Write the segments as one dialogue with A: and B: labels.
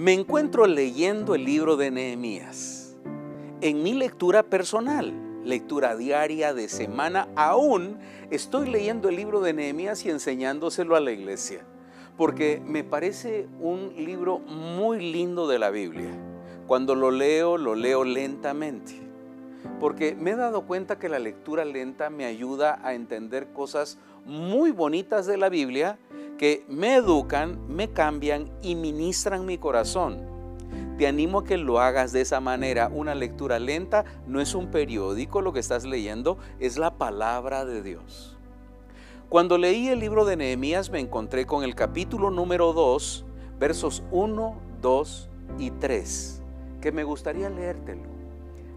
A: Me encuentro leyendo el libro de Nehemías. En mi lectura personal, lectura diaria de semana, aún estoy leyendo el libro de Nehemías y enseñándoselo a la iglesia, porque me parece un libro muy lindo de la Biblia. Cuando lo leo, lo leo lentamente, porque me he dado cuenta que la lectura lenta me ayuda a entender cosas muy bonitas de la Biblia que me educan, me cambian y ministran mi corazón. Te animo a que lo hagas de esa manera. Una lectura lenta no es un periódico, lo que estás leyendo es la palabra de Dios. Cuando leí el libro de Nehemías me encontré con el capítulo número 2, versos 1, 2 y 3, que me gustaría leértelo.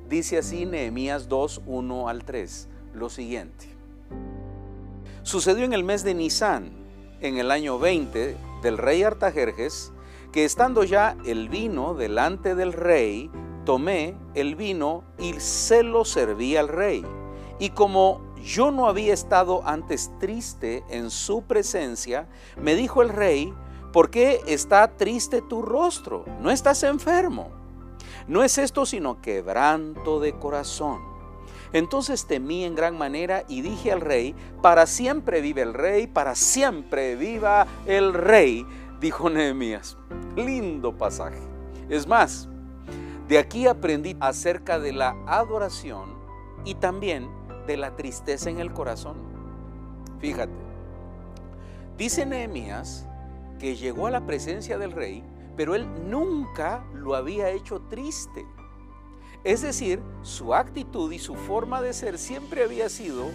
A: Dice así Nehemías 2, 1 al 3, lo siguiente. Sucedió en el mes de Nisan, en el año 20 del rey Artajerjes, que estando ya el vino delante del rey, tomé el vino y se lo serví al rey. Y como yo no había estado antes triste en su presencia, me dijo el rey, ¿por qué está triste tu rostro? No estás enfermo. No es esto sino quebranto de corazón. Entonces temí en gran manera y dije al rey, para siempre vive el rey, para siempre viva el rey, dijo Nehemías. Lindo pasaje. Es más, de aquí aprendí acerca de la adoración y también de la tristeza en el corazón. Fíjate, dice Nehemías que llegó a la presencia del rey, pero él nunca lo había hecho triste. Es decir, su actitud y su forma de ser siempre había sido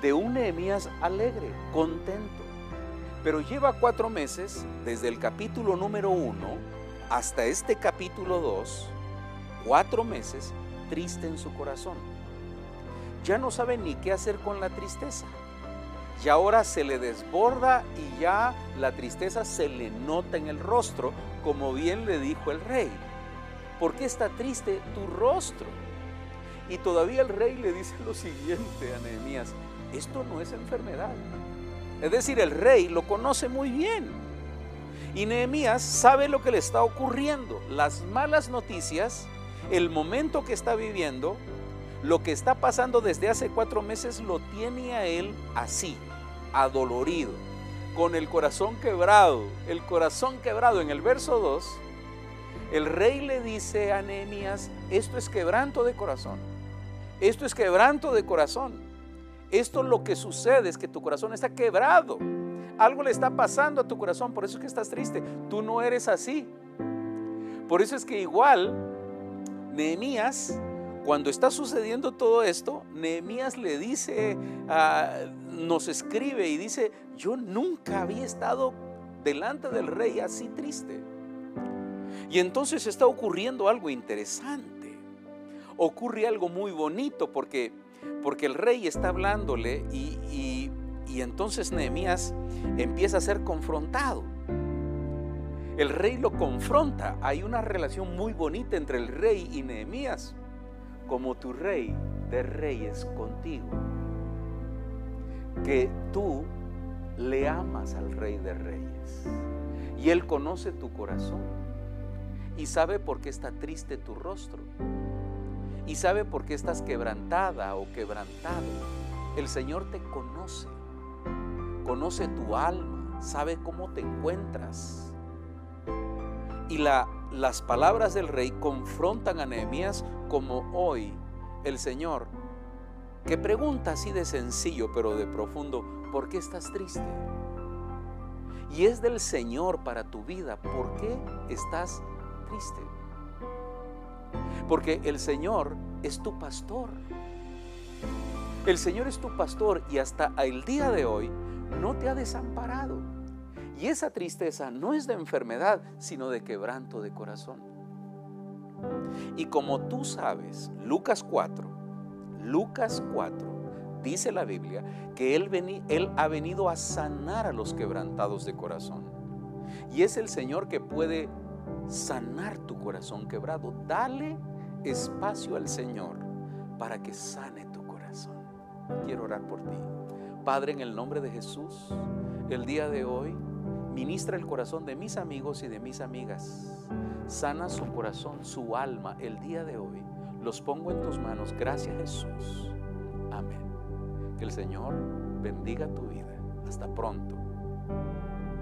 A: de un Nehemías alegre, contento. Pero lleva cuatro meses, desde el capítulo número uno hasta este capítulo dos, cuatro meses triste en su corazón. Ya no sabe ni qué hacer con la tristeza. Y ahora se le desborda y ya la tristeza se le nota en el rostro, como bien le dijo el rey. ¿Por qué está triste tu rostro? Y todavía el rey le dice lo siguiente a Nehemías, esto no es enfermedad. Es decir, el rey lo conoce muy bien. Y Nehemías sabe lo que le está ocurriendo, las malas noticias, el momento que está viviendo, lo que está pasando desde hace cuatro meses lo tiene a él así, adolorido, con el corazón quebrado. El corazón quebrado en el verso 2 el rey le dice a Nehemías, esto es quebranto de corazón. Esto es quebranto de corazón. Esto lo que sucede es que tu corazón está quebrado. Algo le está pasando a tu corazón, por eso es que estás triste. Tú no eres así. Por eso es que igual Nehemías, cuando está sucediendo todo esto, Nehemías le dice, ah, nos escribe y dice, yo nunca había estado delante del rey así triste. Y entonces está ocurriendo algo interesante. Ocurre algo muy bonito porque, porque el rey está hablándole y, y, y entonces Nehemías empieza a ser confrontado. El rey lo confronta. Hay una relación muy bonita entre el rey y Nehemías. Como tu rey de reyes contigo. Que tú le amas al rey de reyes. Y él conoce tu corazón y sabe por qué está triste tu rostro. Y sabe por qué estás quebrantada o quebrantado. El Señor te conoce. Conoce tu alma. Sabe cómo te encuentras. Y la, las palabras del rey confrontan a Nehemías como hoy el Señor, que pregunta así de sencillo pero de profundo, ¿por qué estás triste? Y es del Señor para tu vida, ¿por qué estás triste. Porque el Señor es tu pastor. El Señor es tu pastor y hasta el día de hoy no te ha desamparado. Y esa tristeza no es de enfermedad, sino de quebranto de corazón. Y como tú sabes, Lucas 4, Lucas 4, dice la Biblia que él, él ha venido a sanar a los quebrantados de corazón. Y es el Señor que puede sanar tu corazón quebrado. Dale espacio al Señor para que sane tu corazón. Quiero orar por ti. Padre, en el nombre de Jesús, el día de hoy Ministra el corazón de mis amigos y de mis amigas. Sana su corazón, su alma el día de hoy. Los pongo en tus manos. Gracias Jesús. Amén. Que el Señor bendiga tu vida. Hasta pronto.